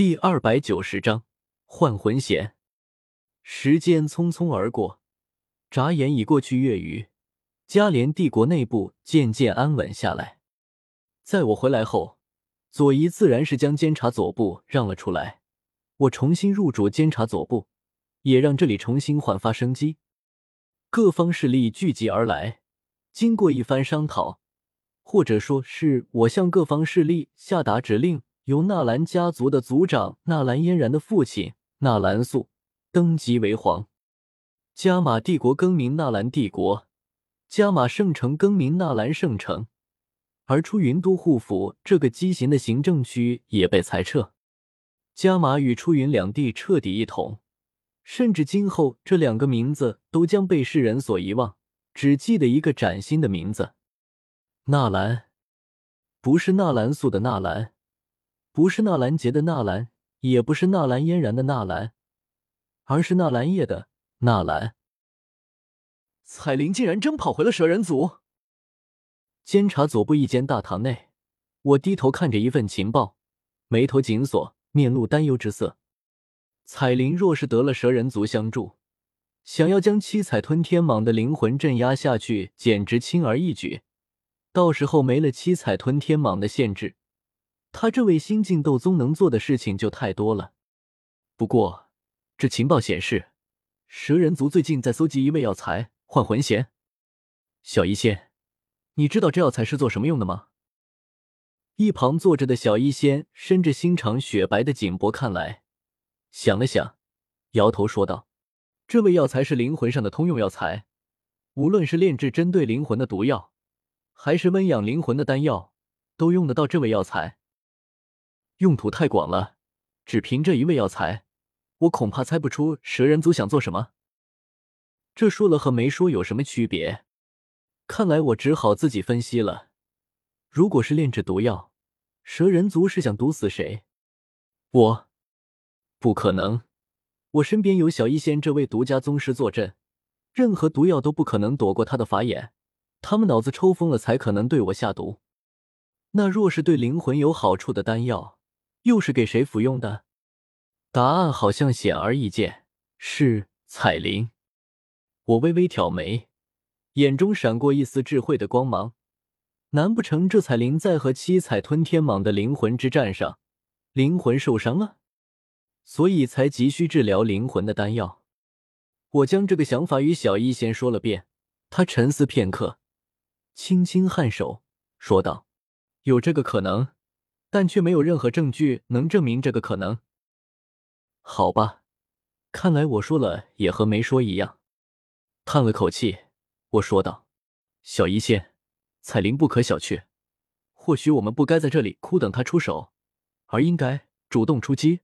第二百九十章换魂弦。时间匆匆而过，眨眼已过去月余。加连帝国内部渐渐安稳下来。在我回来后，左仪自然是将监察左部让了出来。我重新入主监察左部，也让这里重新焕发生机。各方势力聚集而来，经过一番商讨，或者说是我向各方势力下达指令。由纳兰家族的族长纳兰嫣然的父亲纳兰素登基为皇，加玛帝国更名纳兰帝国，加玛圣城更名纳兰圣城，而出云都护府这个畸形的行政区也被裁撤，加玛与出云两地彻底一统，甚至今后这两个名字都将被世人所遗忘，只记得一个崭新的名字——纳兰，不是纳兰素的纳兰。不是纳兰杰的纳兰，也不是纳兰嫣然的纳兰，而是纳兰叶的纳兰。彩铃竟然真跑回了蛇人族。监察左部一间大堂内，我低头看着一份情报，眉头紧锁，面露担忧之色。彩铃若是得了蛇人族相助，想要将七彩吞天蟒的灵魂镇压下去，简直轻而易举。到时候没了七彩吞天蟒的限制。他这位新晋斗宗能做的事情就太多了。不过，这情报显示，蛇人族最近在搜集一味药材换魂弦。小医仙，你知道这药材是做什么用的吗？一旁坐着的小医仙伸着心肠雪白的颈脖看来，想了想，摇头说道：“这味药材是灵魂上的通用药材，无论是炼制针对灵魂的毒药，还是温养灵魂的丹药，都用得到这味药材。”用途太广了，只凭这一味药材，我恐怕猜不出蛇人族想做什么。这说了和没说有什么区别？看来我只好自己分析了。如果是炼制毒药，蛇人族是想毒死谁？我？不可能！我身边有小医仙这位独家宗师坐镇，任何毒药都不可能躲过他的法眼。他们脑子抽风了才可能对我下毒。那若是对灵魂有好处的丹药？又是给谁服用的？答案好像显而易见，是彩铃。我微微挑眉，眼中闪过一丝智慧的光芒。难不成这彩铃在和七彩吞天蟒的灵魂之战上，灵魂受伤了，所以才急需治疗灵魂的丹药？我将这个想法与小医仙说了遍，他沉思片刻，轻轻颔首，说道：“有这个可能。”但却没有任何证据能证明这个可能。好吧，看来我说了也和没说一样。叹了口气，我说道：“小医仙，彩铃不可小觑。或许我们不该在这里哭等他出手，而应该主动出击。”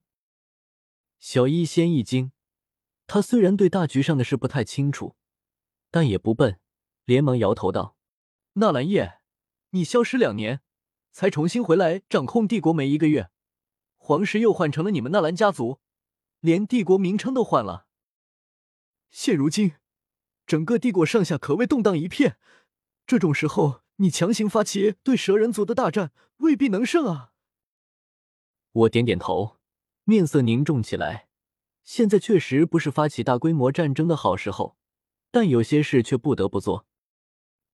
小医仙一惊，他虽然对大局上的事不太清楚，但也不笨，连忙摇头道：“纳兰叶，你消失两年。”才重新回来掌控帝国没一个月，皇室又换成了你们纳兰家族，连帝国名称都换了。现如今，整个帝国上下可谓动荡一片。这种时候，你强行发起对蛇人族的大战，未必能胜啊！我点点头，面色凝重起来。现在确实不是发起大规模战争的好时候，但有些事却不得不做。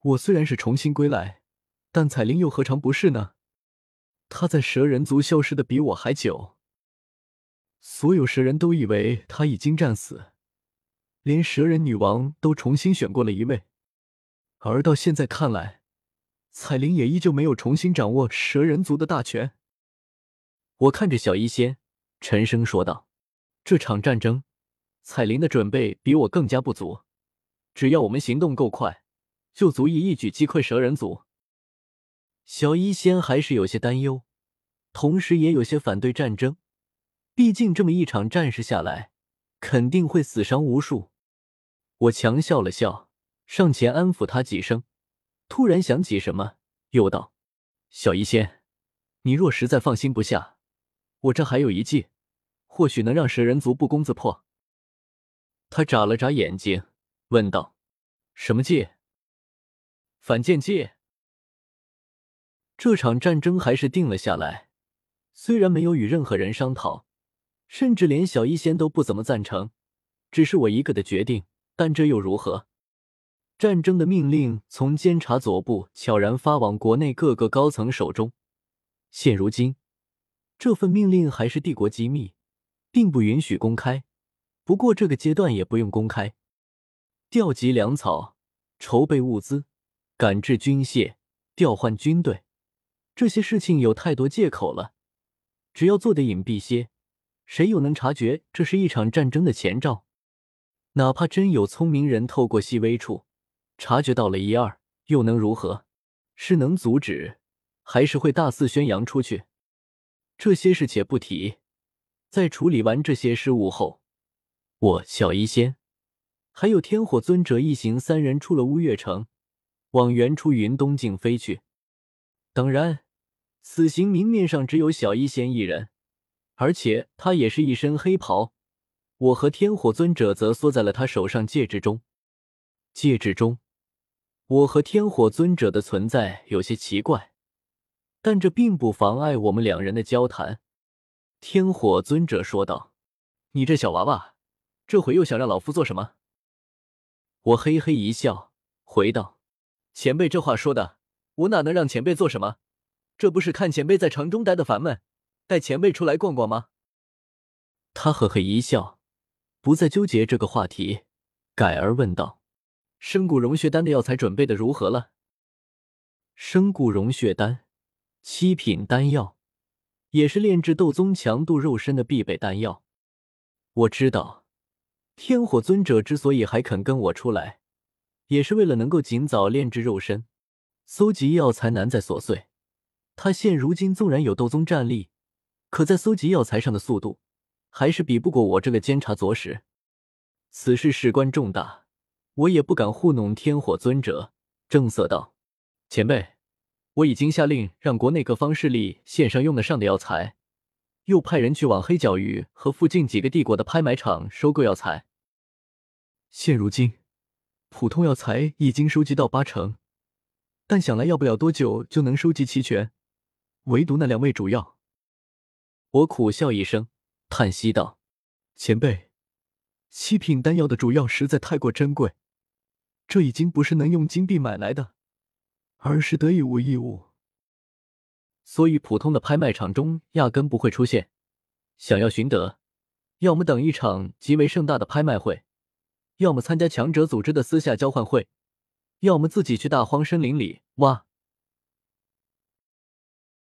我虽然是重新归来。但彩铃又何尝不是呢？她在蛇人族消失的比我还久，所有蛇人都以为她已经战死，连蛇人女王都重新选过了一位，而到现在看来，彩铃也依旧没有重新掌握蛇人族的大权。我看着小医仙，沉声说道：“这场战争，彩铃的准备比我更加不足，只要我们行动够快，就足以一举击溃蛇人族。”小医仙还是有些担忧，同时也有些反对战争。毕竟这么一场战事下来，肯定会死伤无数。我强笑了笑，上前安抚他几声，突然想起什么，又道：“小医仙，你若实在放心不下，我这还有一计，或许能让蛇人族不攻自破。”他眨了眨眼睛，问道：“什么计？反间计？”这场战争还是定了下来，虽然没有与任何人商讨，甚至连小医仙都不怎么赞成，只是我一个的决定。但这又如何？战争的命令从监察左部悄然发往国内各个高层手中。现如今，这份命令还是帝国机密，并不允许公开。不过这个阶段也不用公开。调集粮草，筹备物资，赶制军械，调换军队，这些事情有太多借口了。只要做得隐蔽些，谁又能察觉这是一场战争的前兆？哪怕真有聪明人透过细微处察觉到了一二，又能如何？是能阻止，还是会大肆宣扬出去？这些事且不提。在处理完这些事务后，我小医仙还有天火尊者一行三人出了乌月城，往原初云东境飞去。当然，此行明面上只有小医仙一人，而且他也是一身黑袍。我和天火尊者则缩在了他手上戒指中。戒指中，我和天火尊者的存在有些奇怪，但这并不妨碍我们两人的交谈。天火尊者说道：“你这小娃娃，这回又想让老夫做什么？”我嘿嘿一笑，回道：“前辈这话说的，我哪能让前辈做什么？这不是看前辈在城中待的烦闷，带前辈出来逛逛吗？”他呵呵一笑。不再纠结这个话题，改而问道：“生骨融血丹的药材准备的如何了？”生骨融血丹，七品丹药，也是炼制斗宗强度肉身的必备丹药。我知道，天火尊者之所以还肯跟我出来，也是为了能够尽早炼制肉身。搜集药材难在琐碎，他现如今纵然有斗宗战力，可在搜集药材上的速度。还是比不过我这个监察左使，此事事关重大，我也不敢糊弄天火尊者。正色道：“前辈，我已经下令让国内各方势力献上用得上的药材，又派人去往黑角域和附近几个帝国的拍卖场收购药材。现如今，普通药材已经收集到八成，但想来要不了多久就能收集齐全，唯独那两味主药。”我苦笑一声。叹息道：“前辈，七品丹药的主药实在太过珍贵，这已经不是能用金币买来的，而是得以无一物，所以普通的拍卖场中压根不会出现。想要寻得，要么等一场极为盛大的拍卖会，要么参加强者组织的私下交换会，要么自己去大荒森林里哇